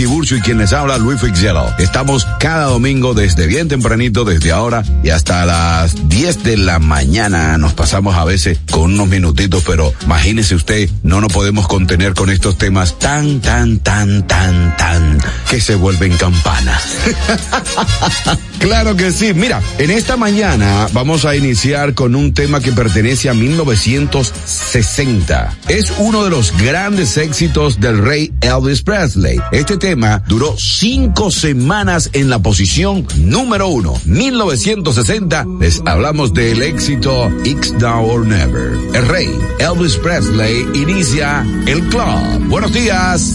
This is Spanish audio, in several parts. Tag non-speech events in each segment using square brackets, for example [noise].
Tiburcio y quien les habla, Luis Fitzgerald. Estamos cada domingo desde bien tempranito, desde ahora y hasta las 10 de la mañana. Nos pasamos a veces con unos minutitos, pero imagínese usted, no nos podemos contener con estos temas tan, tan, tan, tan, tan, que se vuelven campanas. [laughs] claro que sí. Mira, en esta mañana vamos a iniciar con un tema que pertenece a 1960. Es uno de los grandes éxitos del rey Elvis Presley. Este tema duró cinco semanas en la posición número uno. 1960 les hablamos del éxito X Now or Never. El rey Elvis Presley inicia el club. Buenos días.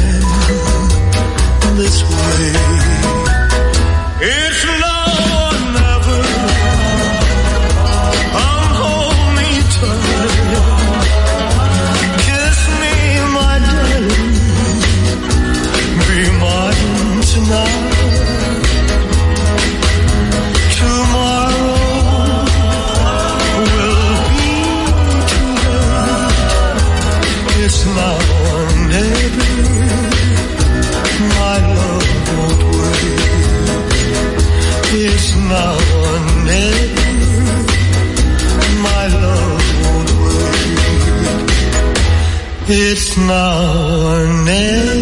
It's now or never,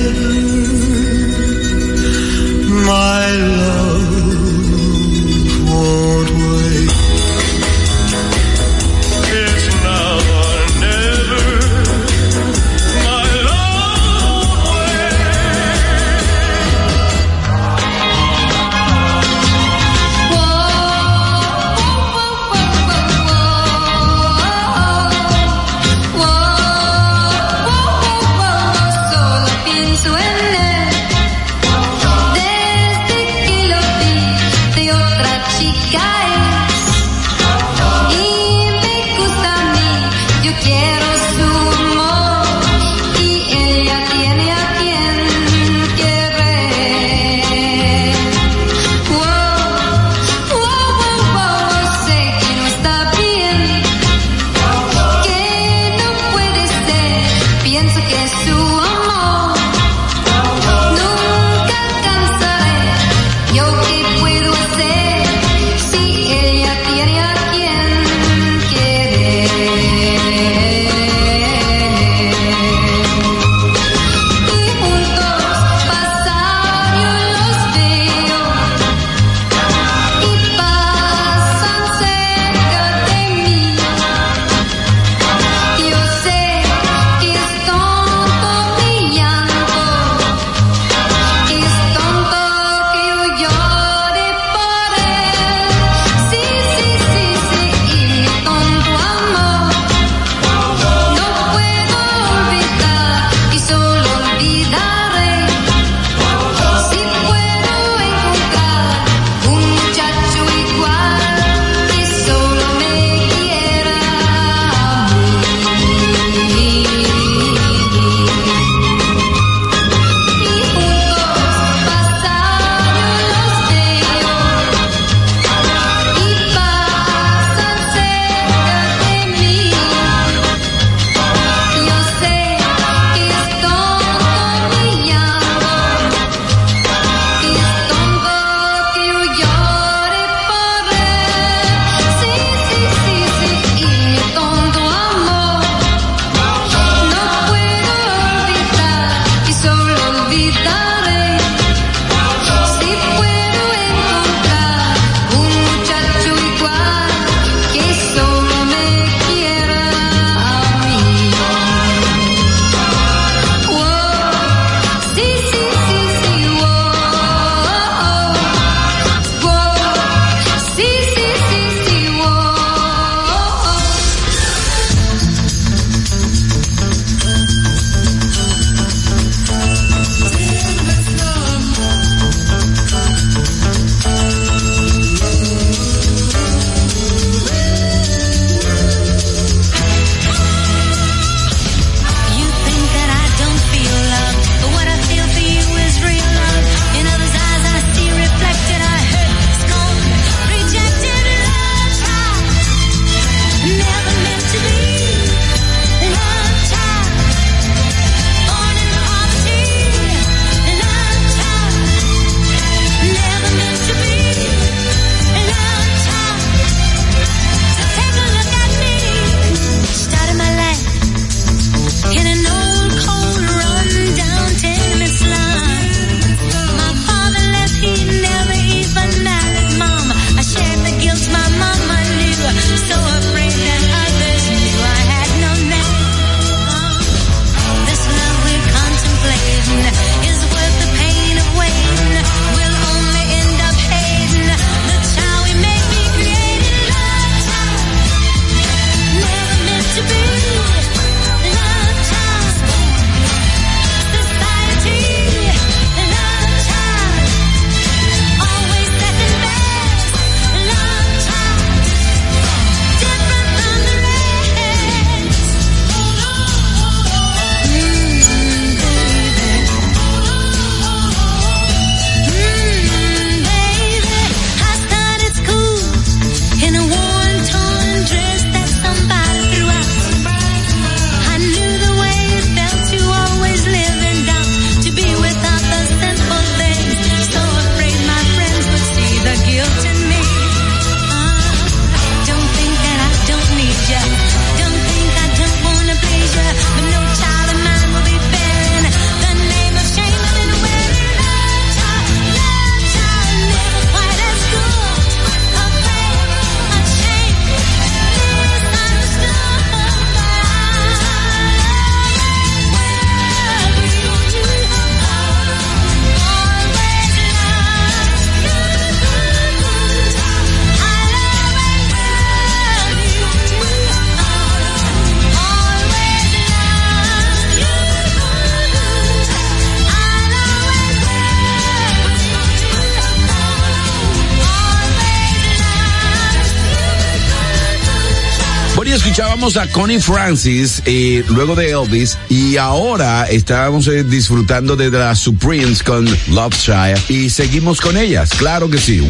a Connie Francis eh, luego de Elvis y ahora estábamos eh, disfrutando de las Supremes con Love Shire y seguimos con ellas, claro que sí.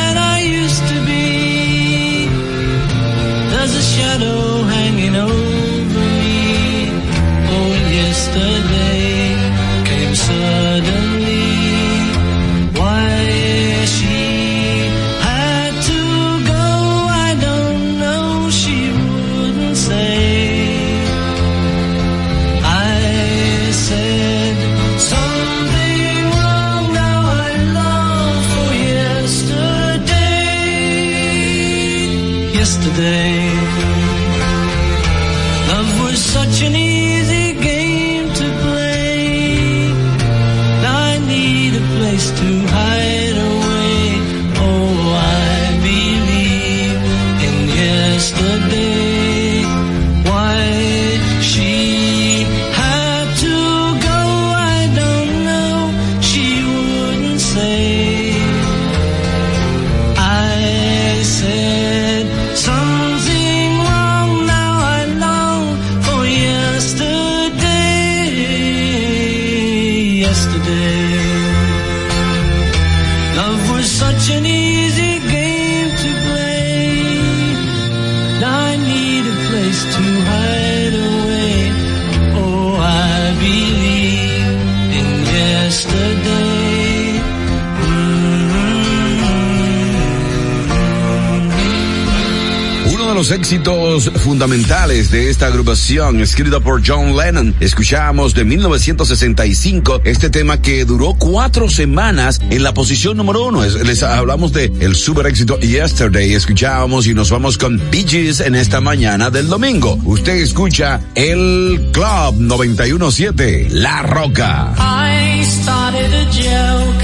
éxitos fundamentales de esta agrupación, escrita por John Lennon, escuchamos de 1965 este tema que duró cuatro semanas en la posición número uno. les hablamos de el super éxito Yesterday, escuchábamos y nos vamos con Bee Gees en esta mañana del domingo. Usted escucha el Club 917, La Roca. I started a joke,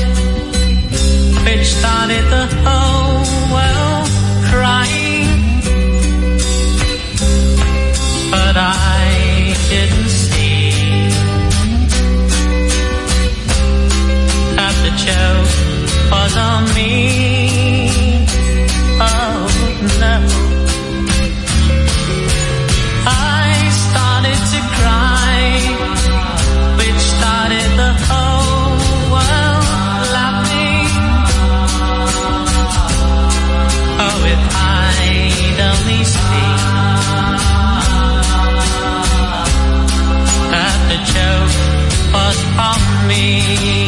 bitch started the on me. Oh no. I started to cry, which started the whole world laughing. Oh, if I'd only seen that the joke was on me.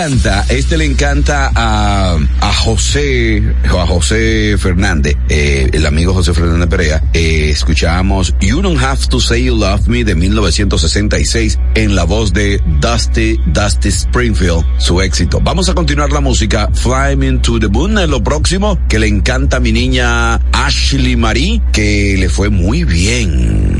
Encanta, este le encanta a, a José, a José Fernández, eh, el amigo José Fernández Perea. Eh, escuchamos You Don't Have to Say You Love Me de 1966 en la voz de Dusty, Dusty Springfield, su éxito. Vamos a continuar la música Fly Me to the Moon en lo próximo, que le encanta a mi niña Ashley Marie, que le fue muy bien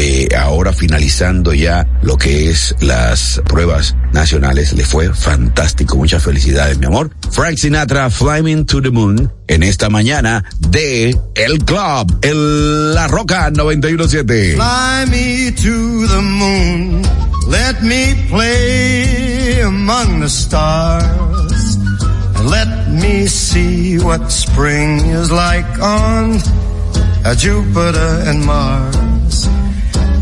eh, ahora finalizando ya lo que es las pruebas nacionales, le fue fantástico. Muchas felicidades, mi amor. Frank Sinatra, Flying to the Moon, en esta mañana de El Club, el La Roca 917. Fly me to the moon. Let me play among the stars. And let me see what spring is like on Jupiter and Mars.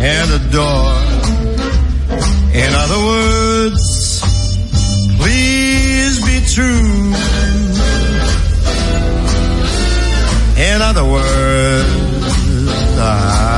and adore. In other words, please be true. In other words, I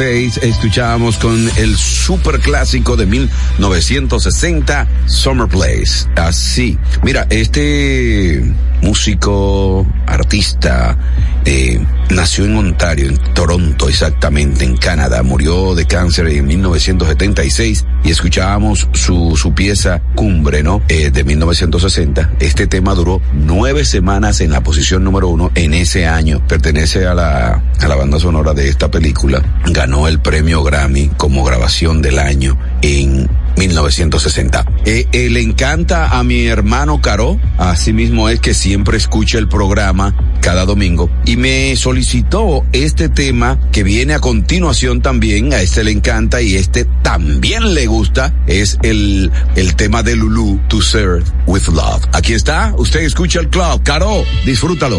Faith escuchábamos con el super clásico de 1960 Summer Place. Así. Mira, este músico, artista, eh, nació en Ontario, en Toronto exactamente, en Canadá. Murió de cáncer en 1976 y escuchábamos su, su pieza Cumbre, ¿no? Eh, de 1960. Este tema duró nueve semanas en la posición número uno en ese año. Pertenece a la, a la banda sonora de esta película. Ganó el premio Grammy como grabación del año en 1960. Eh, le encanta a mi hermano Caro, así mismo es que siempre escucha el programa cada domingo y me solicitó este tema que viene a continuación también, a este le encanta y este también le gusta, es el, el tema de Lulu, To Serve With Love. Aquí está, usted escucha el club, Caro, disfrútalo.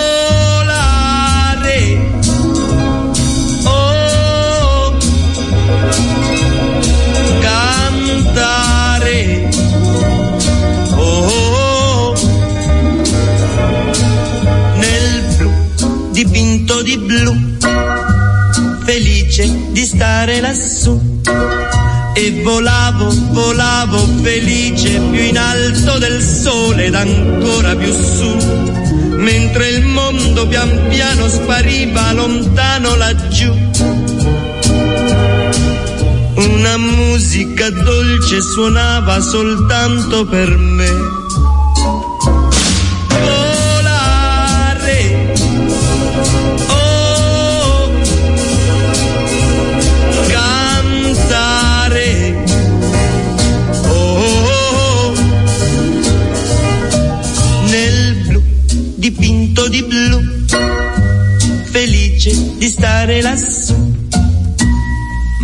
Di blu, felice di stare lassù. E volavo, volavo felice più in alto del sole ed ancora più su, mentre il mondo pian piano spariva lontano laggiù. Una musica dolce suonava soltanto per me.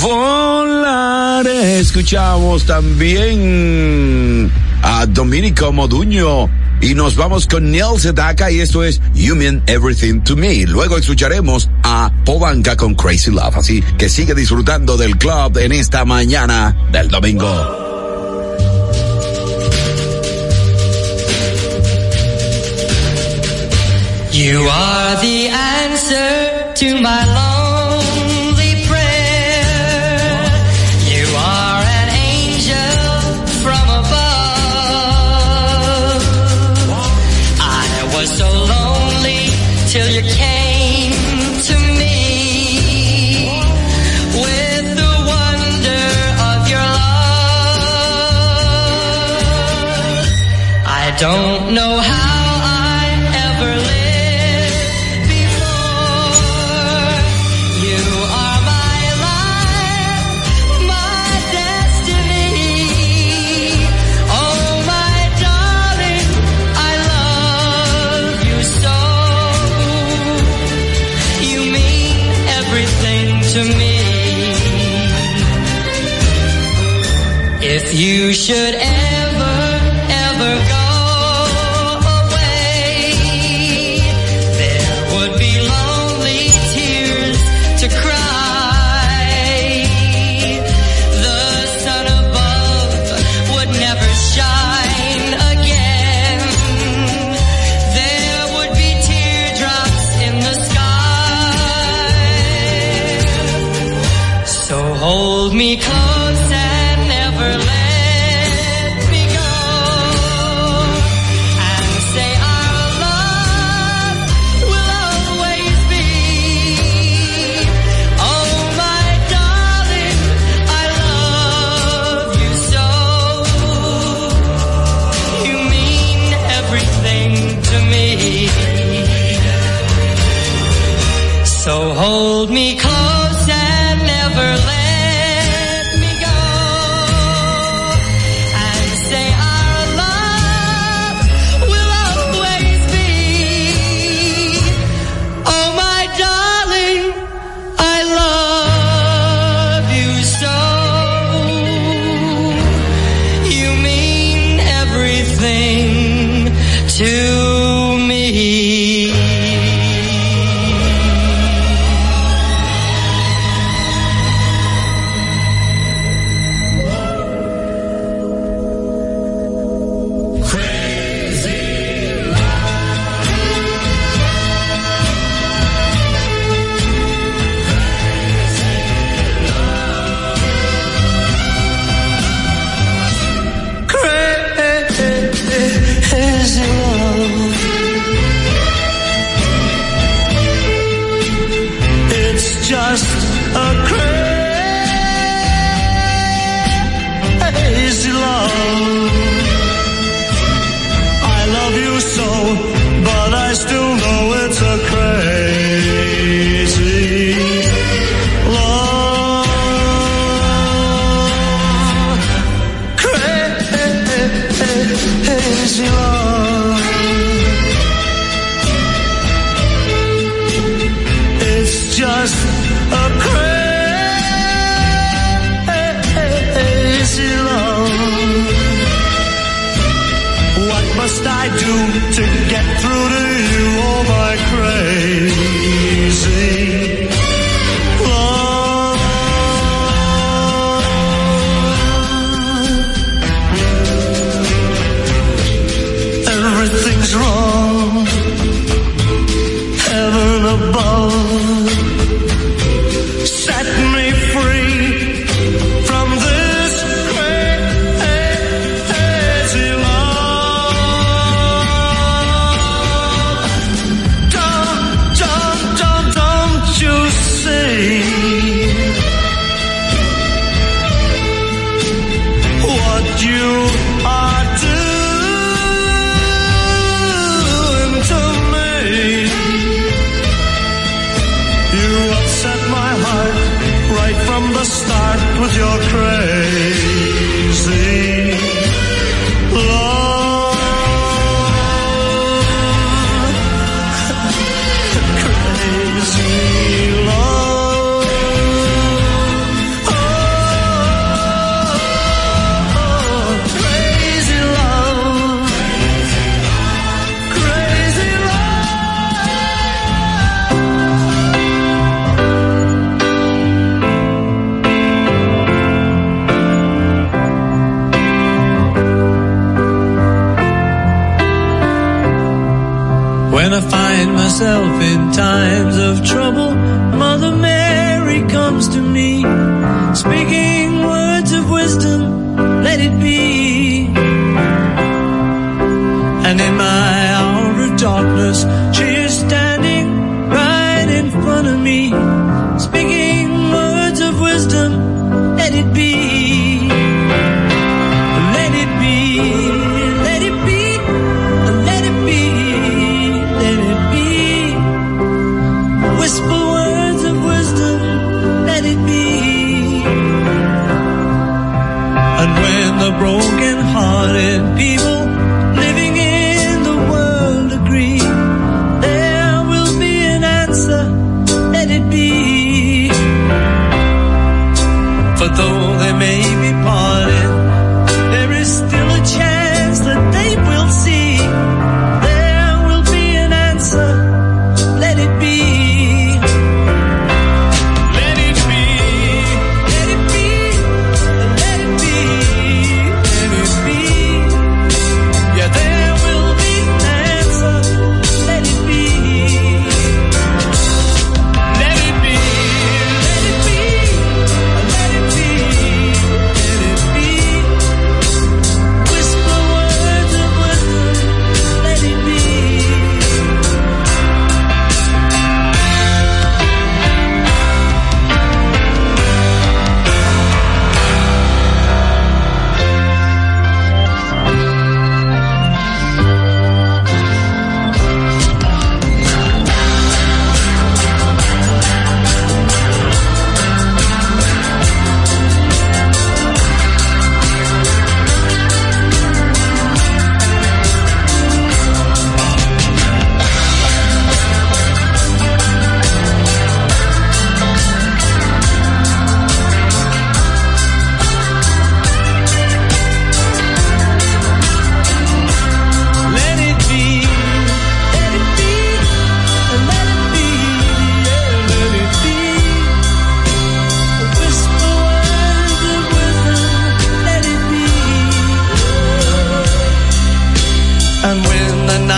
Volare. Escuchamos también a Dominico Moduño. Y nos vamos con Neil Sedaka y esto es You Mean Everything to Me. Luego escucharemos a Pobanca con Crazy Love. Así que sigue disfrutando del club en esta mañana del domingo. You are the answer to my lonely prayer. You are an angel from above. I was so lonely till you came to me with the wonder of your love. I don't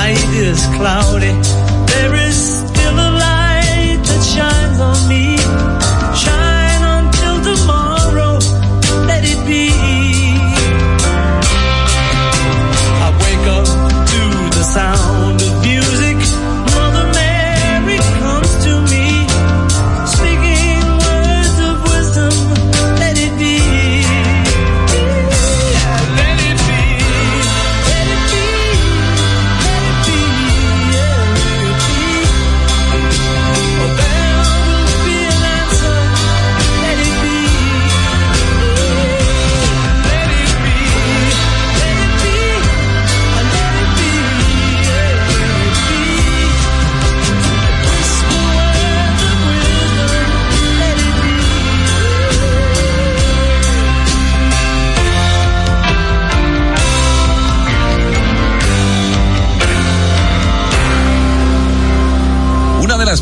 night is cloudy,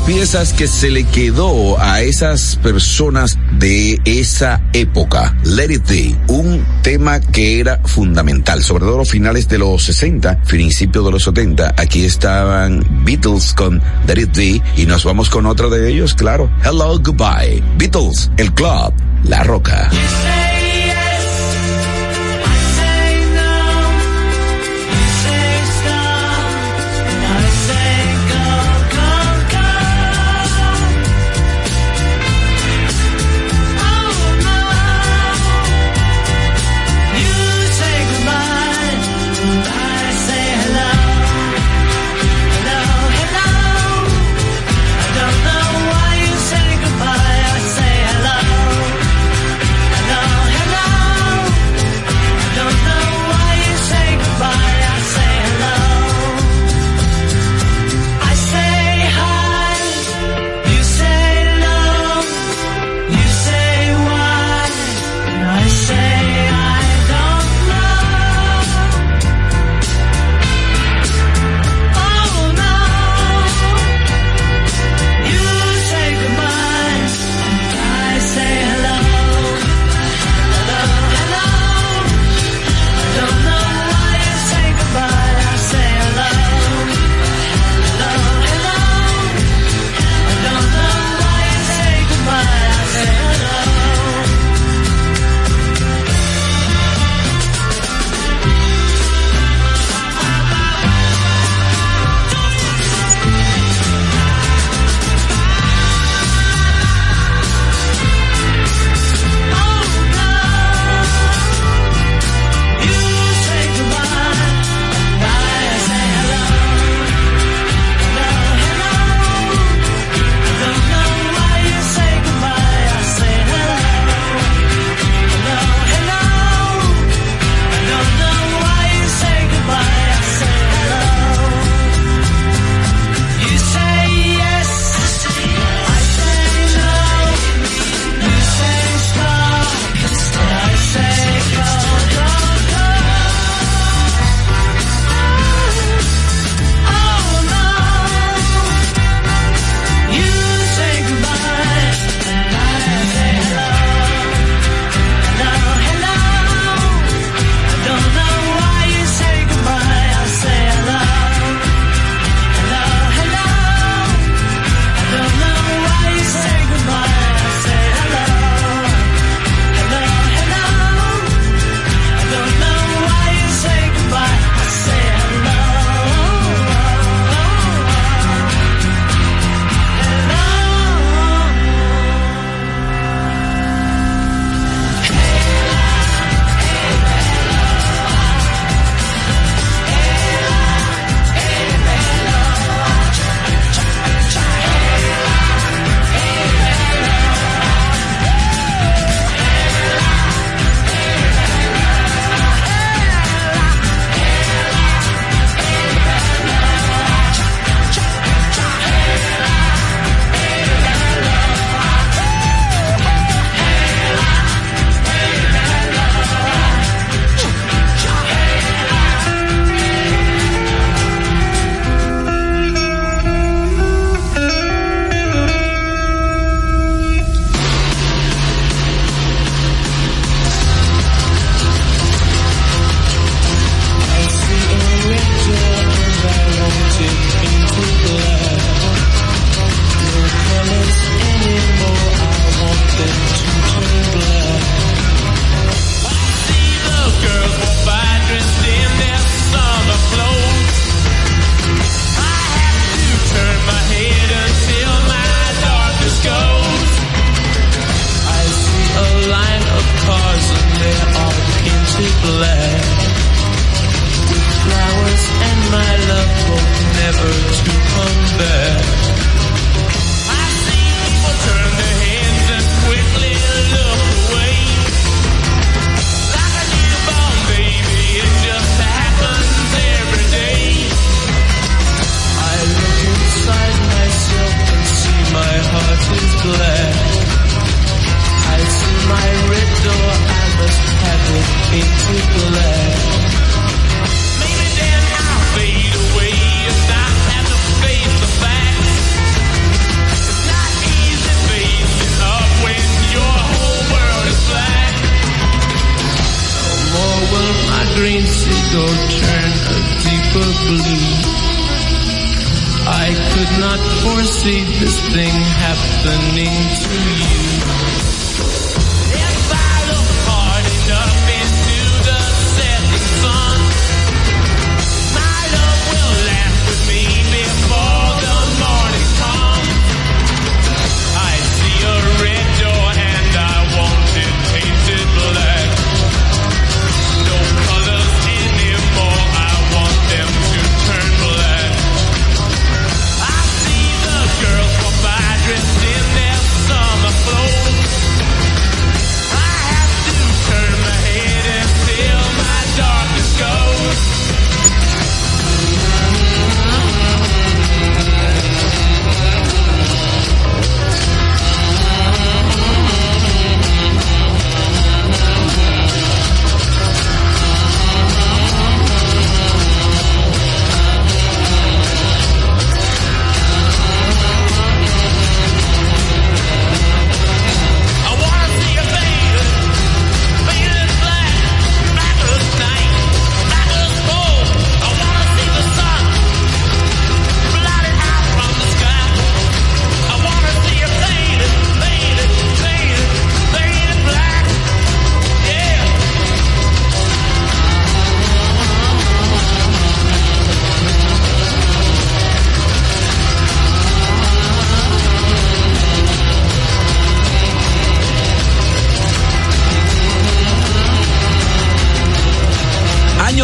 piezas que se le quedó a esas personas de esa época. Let It Be, un tema que era fundamental, sobre todo los finales de los 60, principios de los 70. Aquí estaban Beatles con Let It Be y nos vamos con otro de ellos, claro. Hello, Goodbye. Beatles, el club, La Roca.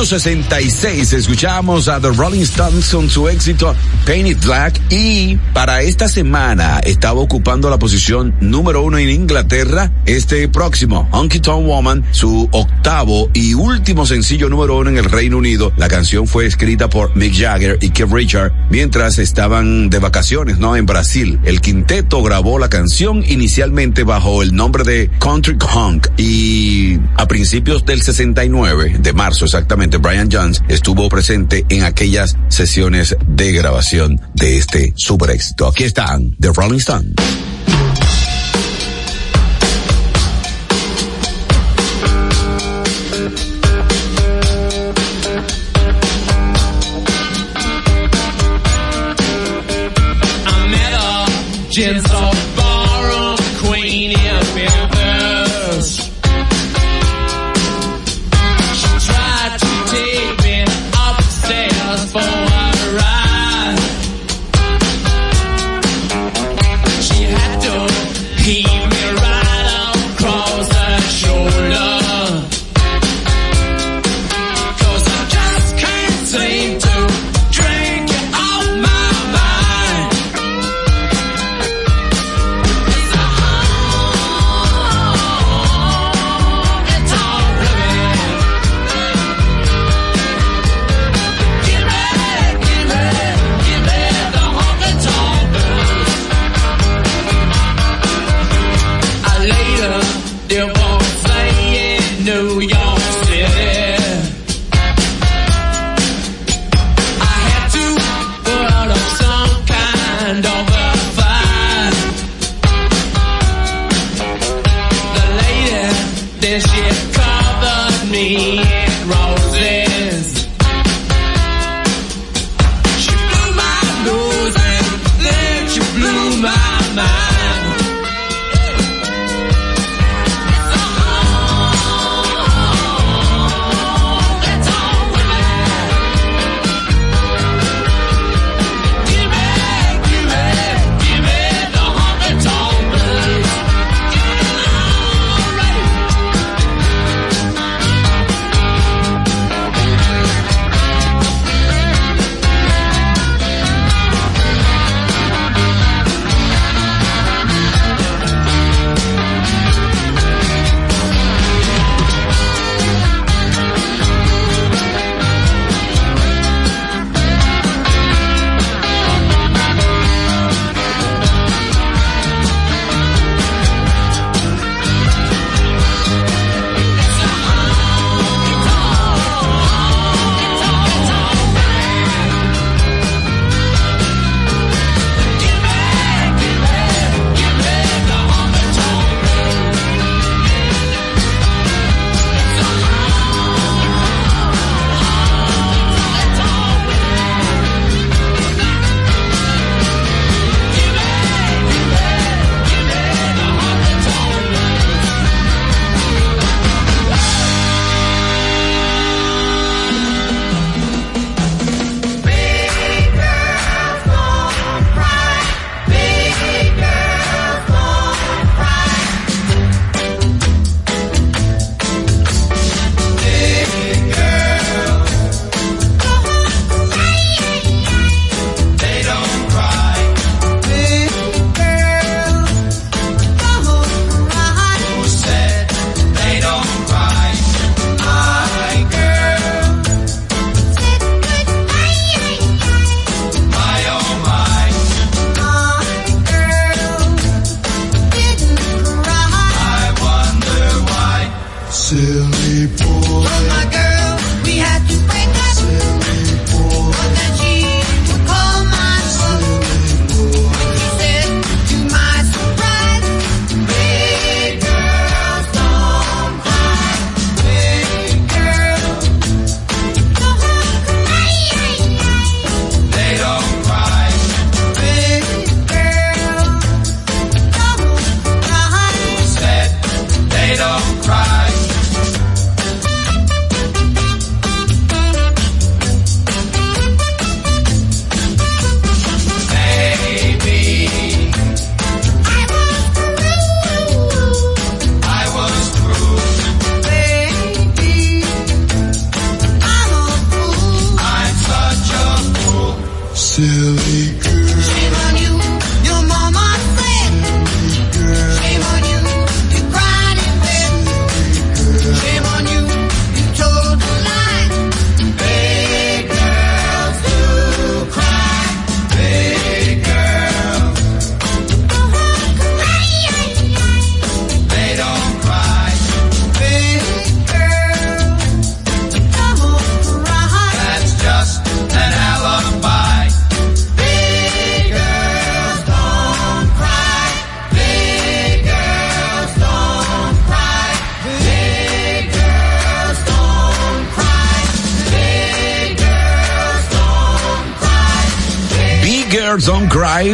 Año 66, escuchamos a The Rolling Stones con su éxito Paint It Black y para esta semana estaba ocupando la posición número uno en Inglaterra este próximo, Honky Tonk Woman, su octavo y último sencillo número uno en el Reino Unido. La canción fue escrita por Mick Jagger y Keith Richard mientras estaban de vacaciones, ¿no? En Brasil. El quinteto grabó la canción inicialmente bajo el nombre de Country Honk y a principios del 69, de marzo exactamente, Brian Jones estuvo presente en aquellas sesiones de grabación de este super éxito. Aquí están, The Rolling Stones.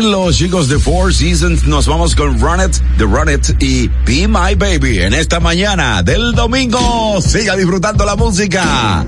los chicos de Four Seasons nos vamos con Run It, The Run It y Be My Baby en esta mañana del domingo. Siga disfrutando la música.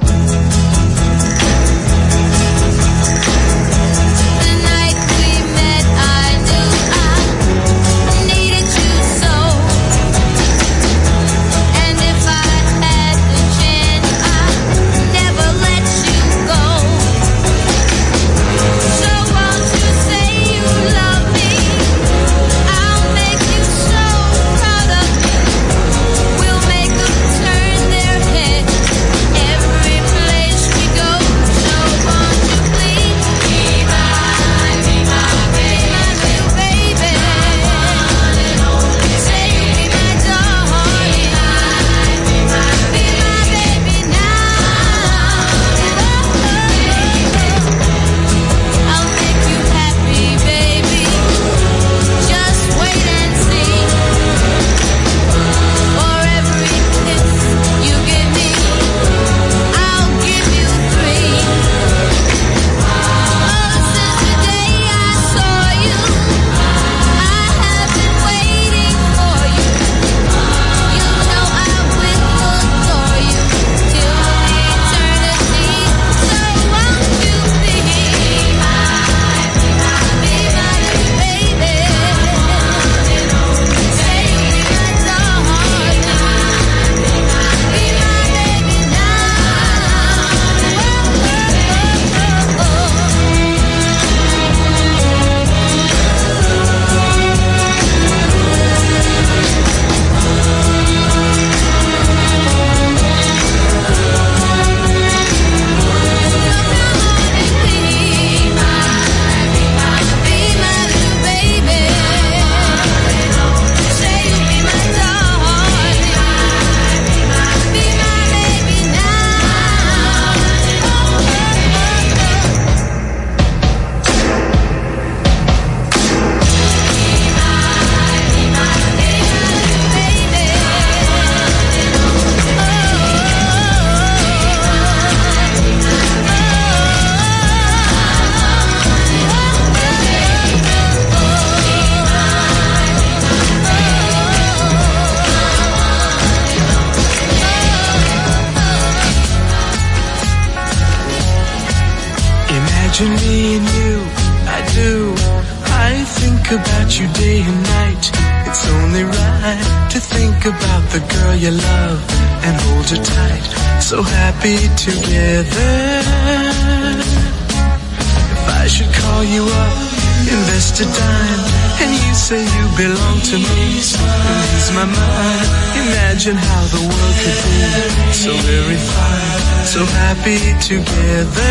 Be together.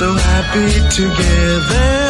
So happy together.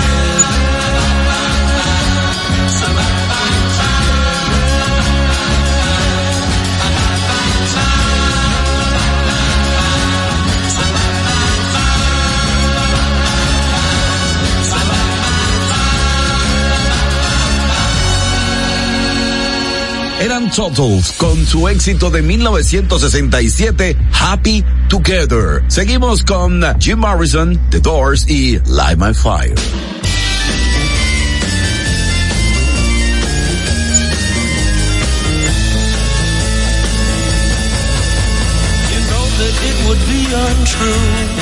Totals con su éxito de 1967, Happy Together. Seguimos con Jim Morrison, The Doors y Light My Fire. Untrue.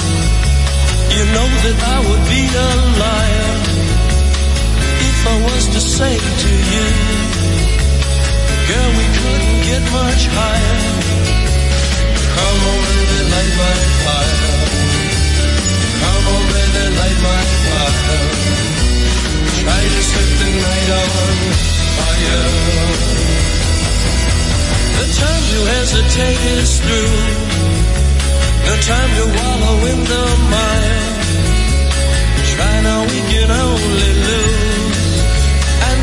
You know that I would be a liar if I was to say to you, girl, we couldn't get much higher. Come on, baby, light my fire. Come on, baby, light my fire. Try to set the night on fire. The time to hesitate is through. No time to wallow in the mire. Try now, we can only lose.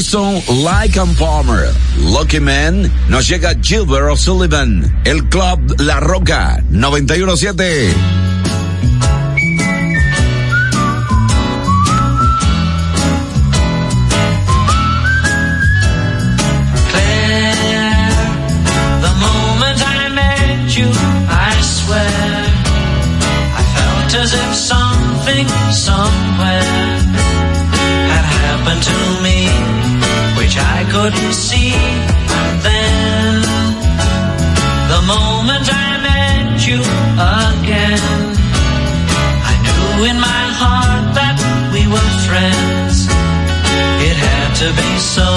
Emerson, and Palmer, Lucky Man, nos llega Gilbert O'Sullivan, el Club La Roca, 917. The moment I met you again, I knew in my heart that we were friends. It had to be so.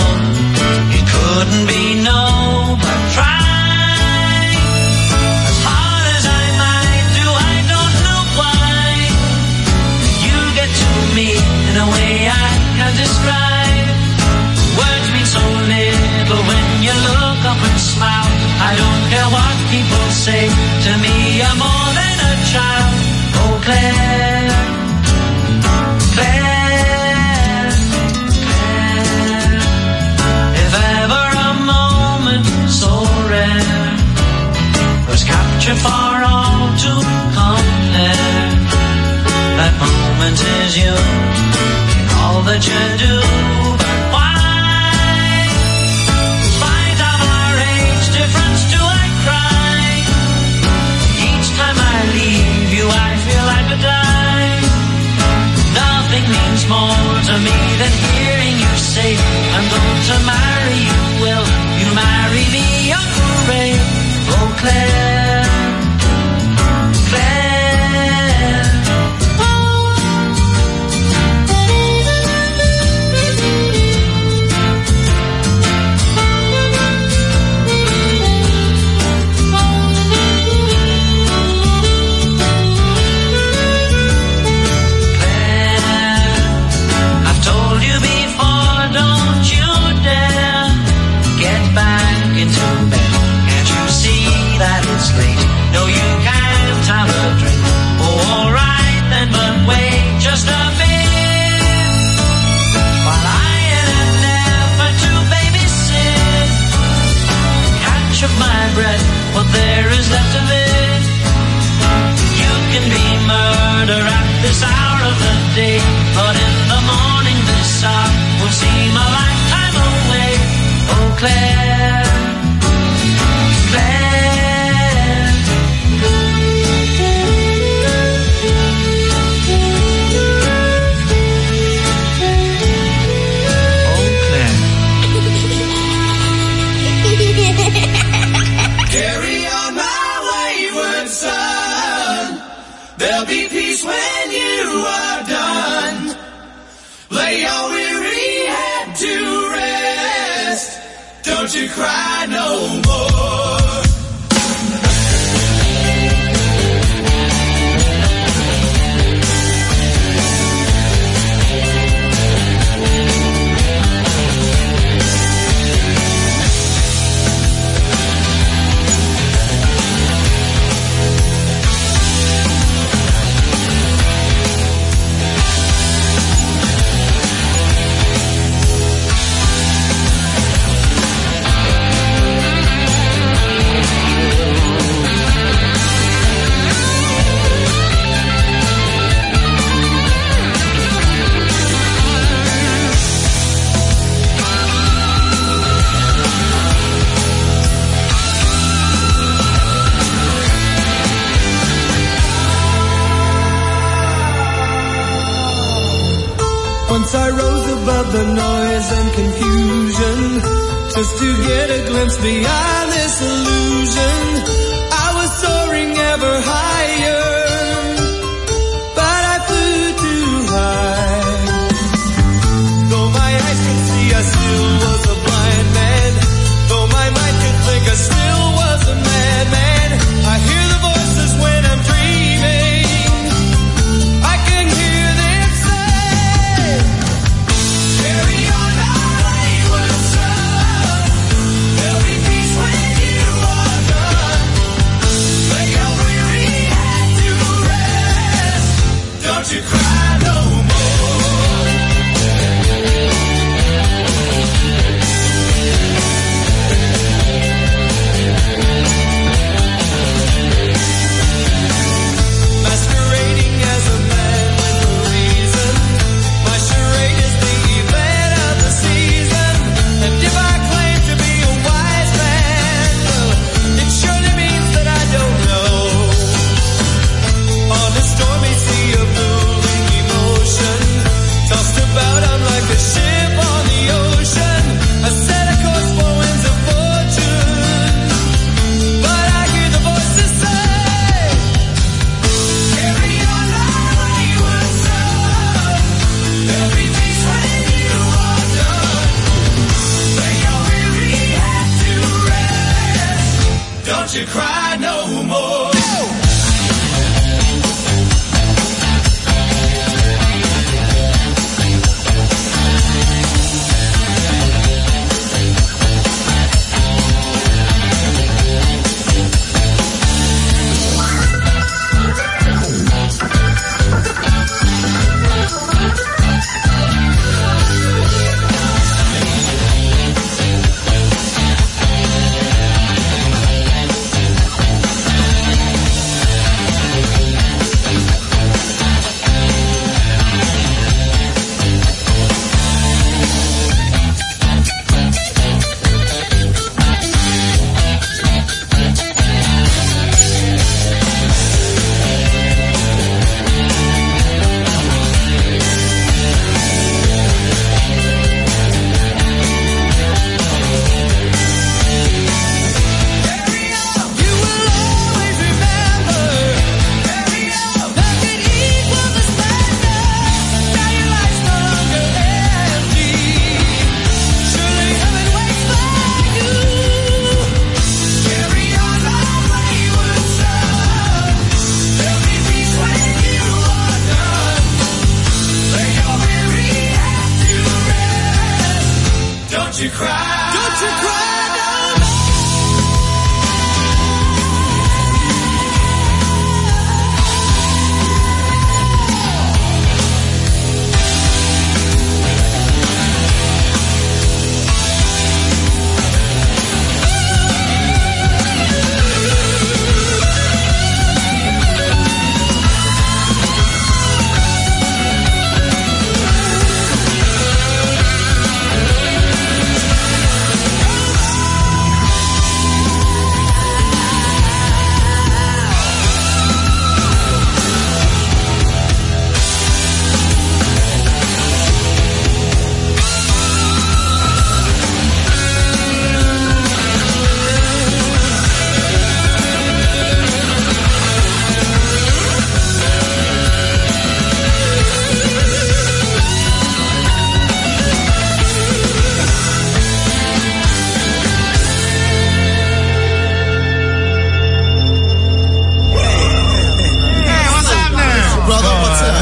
It couldn't be no, but try. As hard as I might do, I don't know why. You get to me in a way I can't describe. Words mean so little when you look up and smile. I don't care what people say. To me, I'm more than a child. Oh, Claire. Claire. Claire. If ever a moment so rare was captured for all to compare, that moment is you all that you do. More to me than hearing you say, I'm going to marry you. Will you marry me, Uncle Ray? Oh. Claire. That? No, you can't have a drink. Oh, alright then, but wait just a bit. While I in an effort to babysit, catch up my breath, what there is left of it. You can be murder at this hour of the day, but in the morning this hour will seem a lifetime away. Oh, Claire.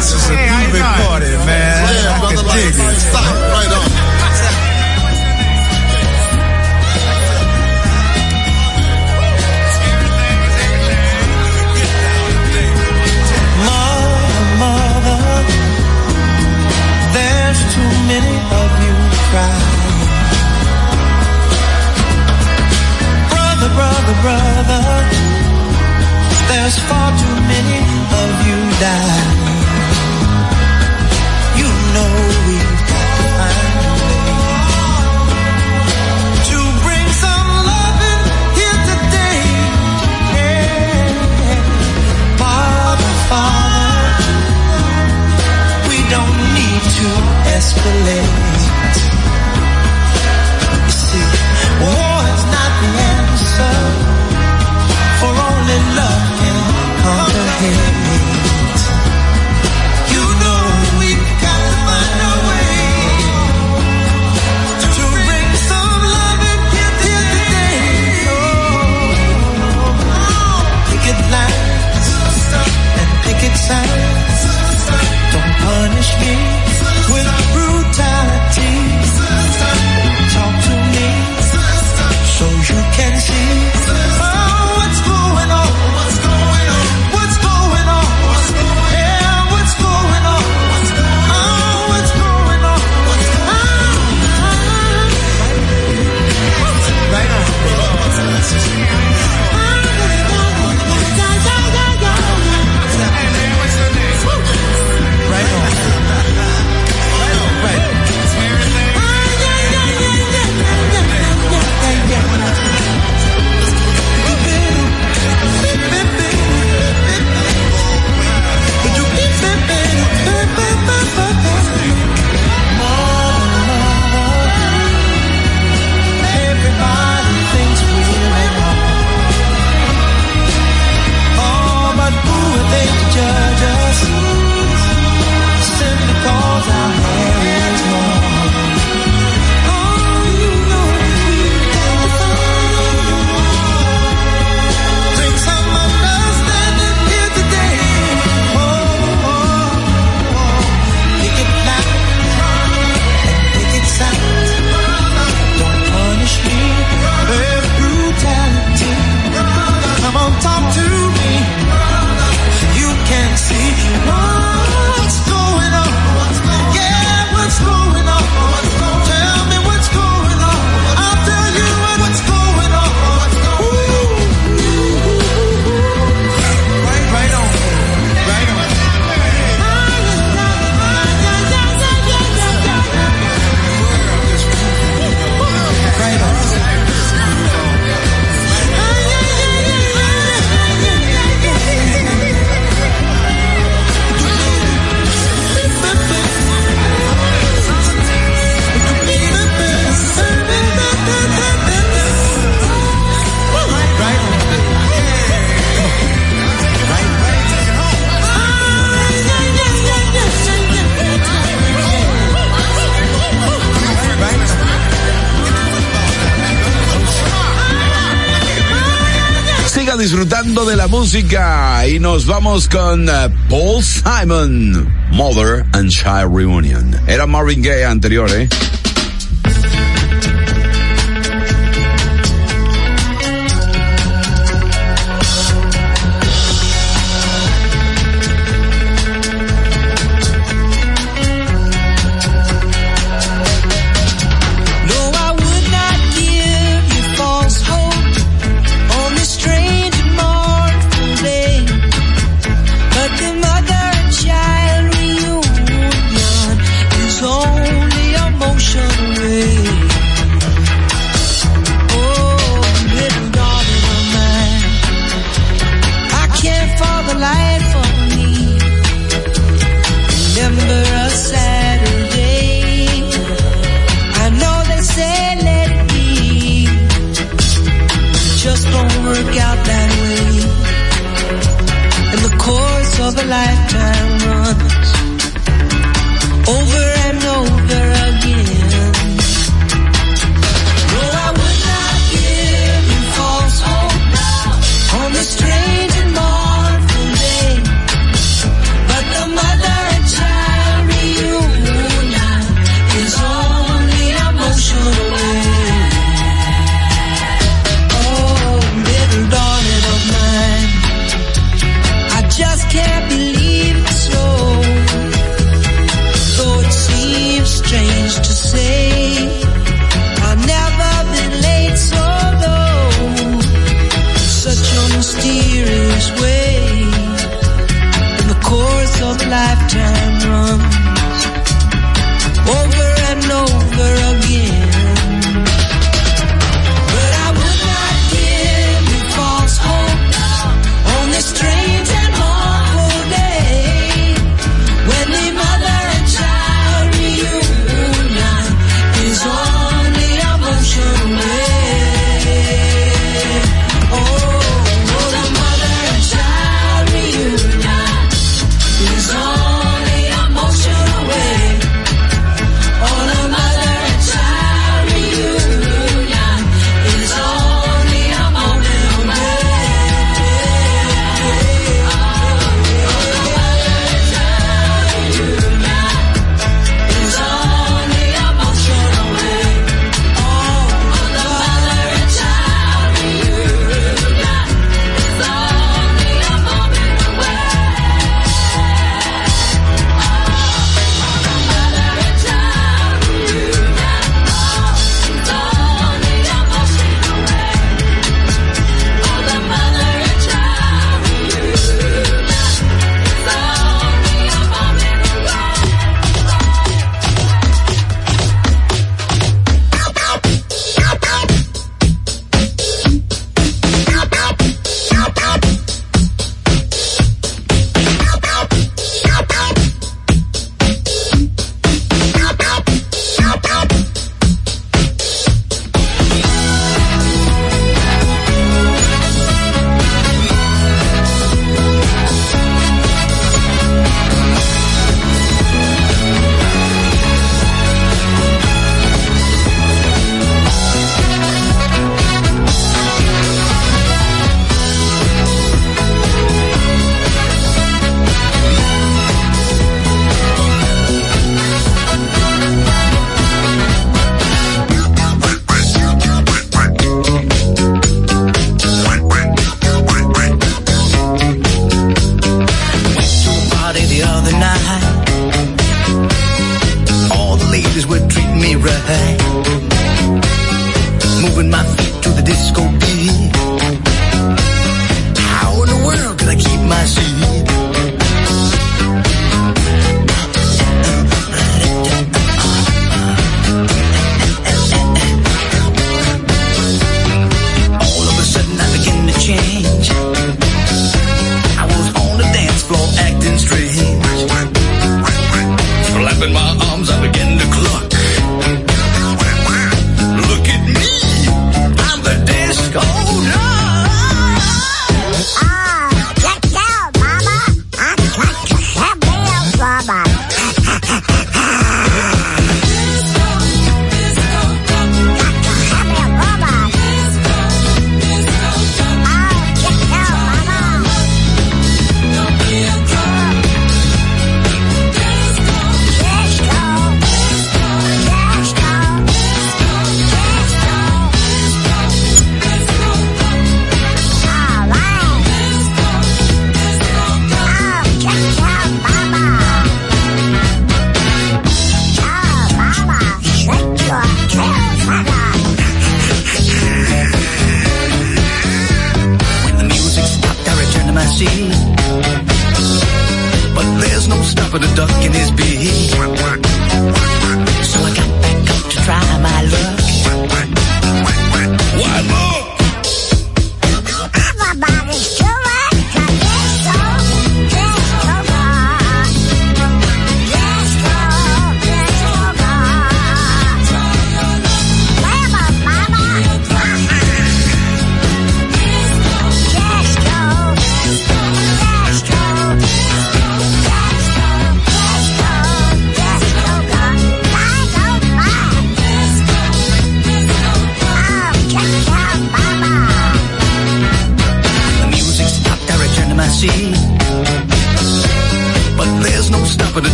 This is a hey, party, man. Yeah, brother, like, stop. nos vamos con uh, Paul Simon, Mother and Child Reunion. Era Marvin Gaye anterior, ¿eh?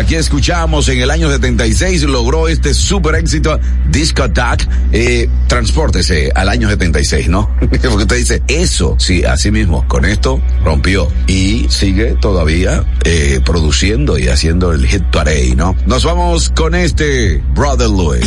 aquí escuchamos en el año 76 logró este super éxito Disco Attack. Eh, transpórtese al año 76, ¿no? [laughs] Porque usted dice, eso, sí, así mismo, con esto rompió y sigue todavía eh, produciendo y haciendo el hit parade, ¿no? Nos vamos con este Brother Louis.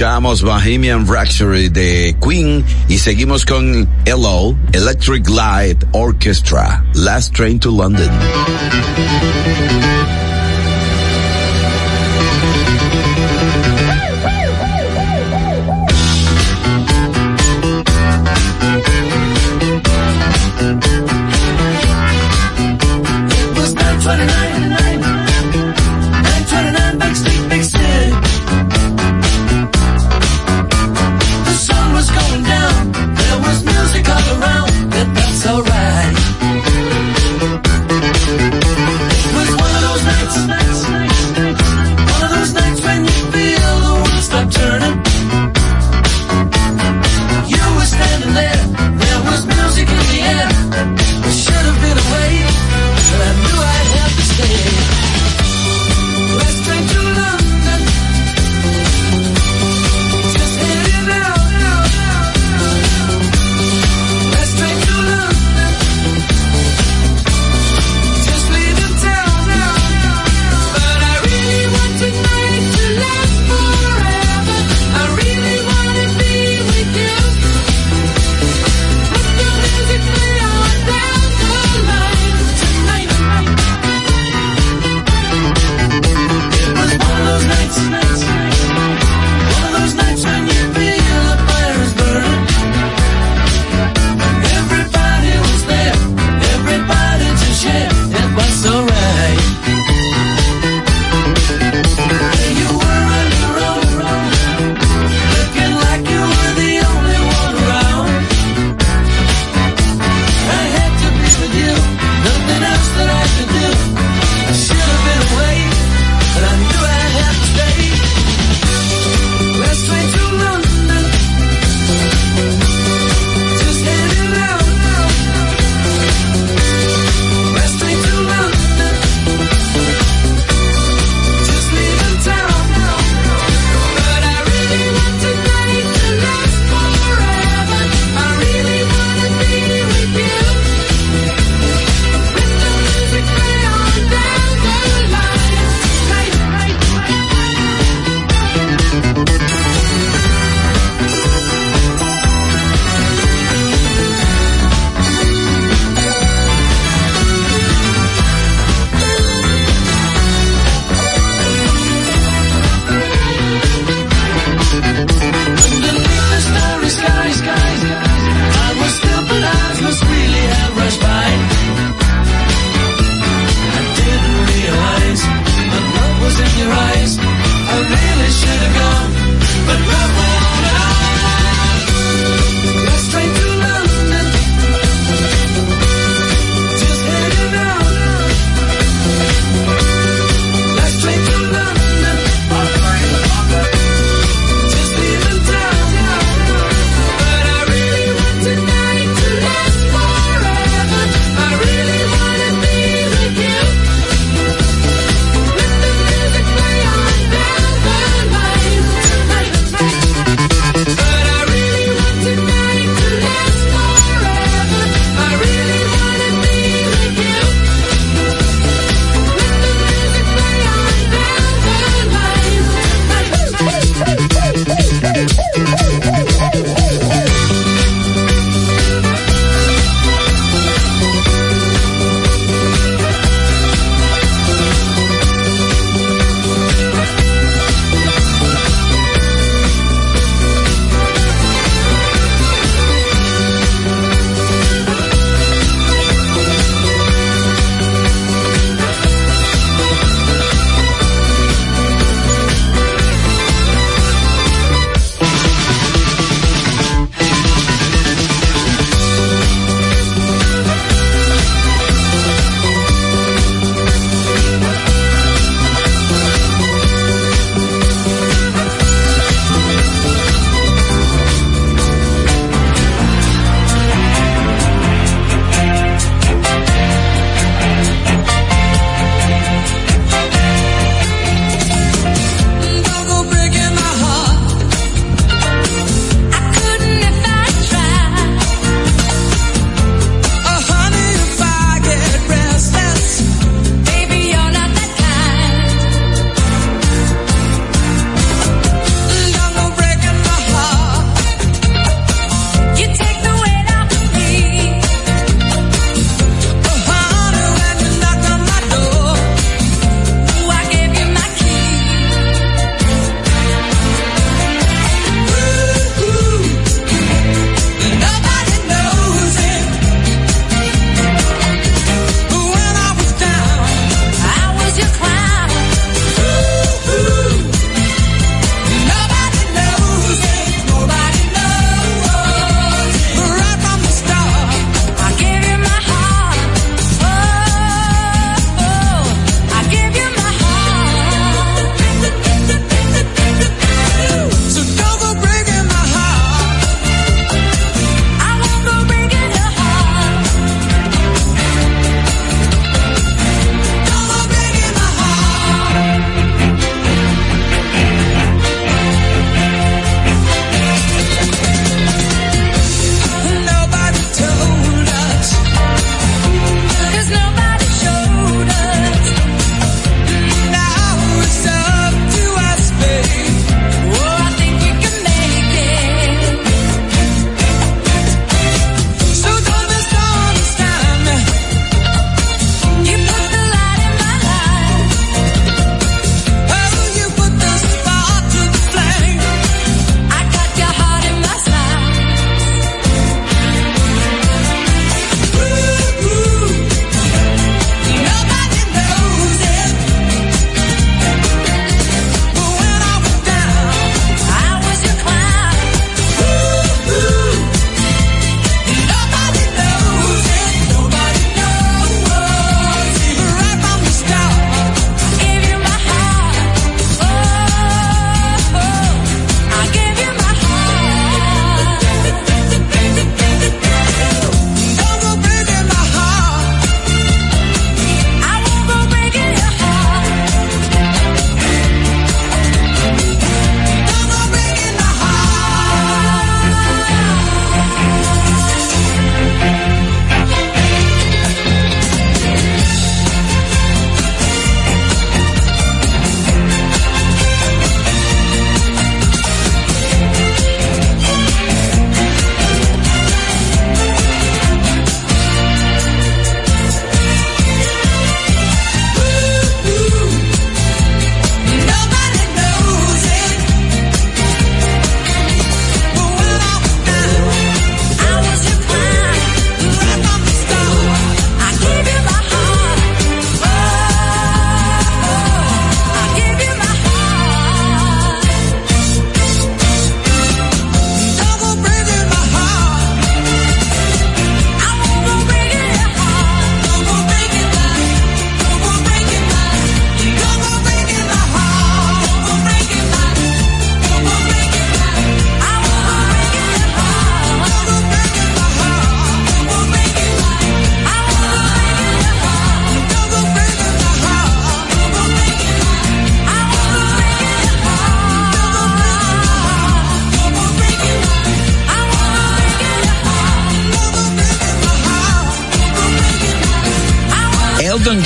escuchamos Bohemian Rhapsody de Queen y seguimos con Hello, Electric Light Orchestra, Last Train to London.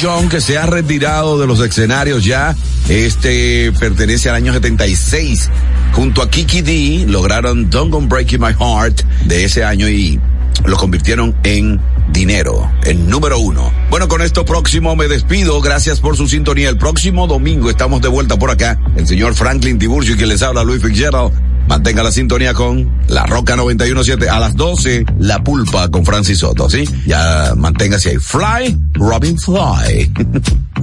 John, que se ha retirado de los escenarios ya, este pertenece al año 76. Junto a Kiki D, lograron Don't Go Breaking My Heart de ese año y lo convirtieron en dinero, en número uno. Bueno, con esto próximo me despido. Gracias por su sintonía. El próximo domingo estamos de vuelta por acá. El señor Franklin Tiburcio que les habla Luis Fitzgerald. Mantenga la sintonía con La Roca 917 a las 12, La Pulpa con Francis Soto, ¿sí? Ya manténgase ahí. Fly, Robin Fly. [laughs]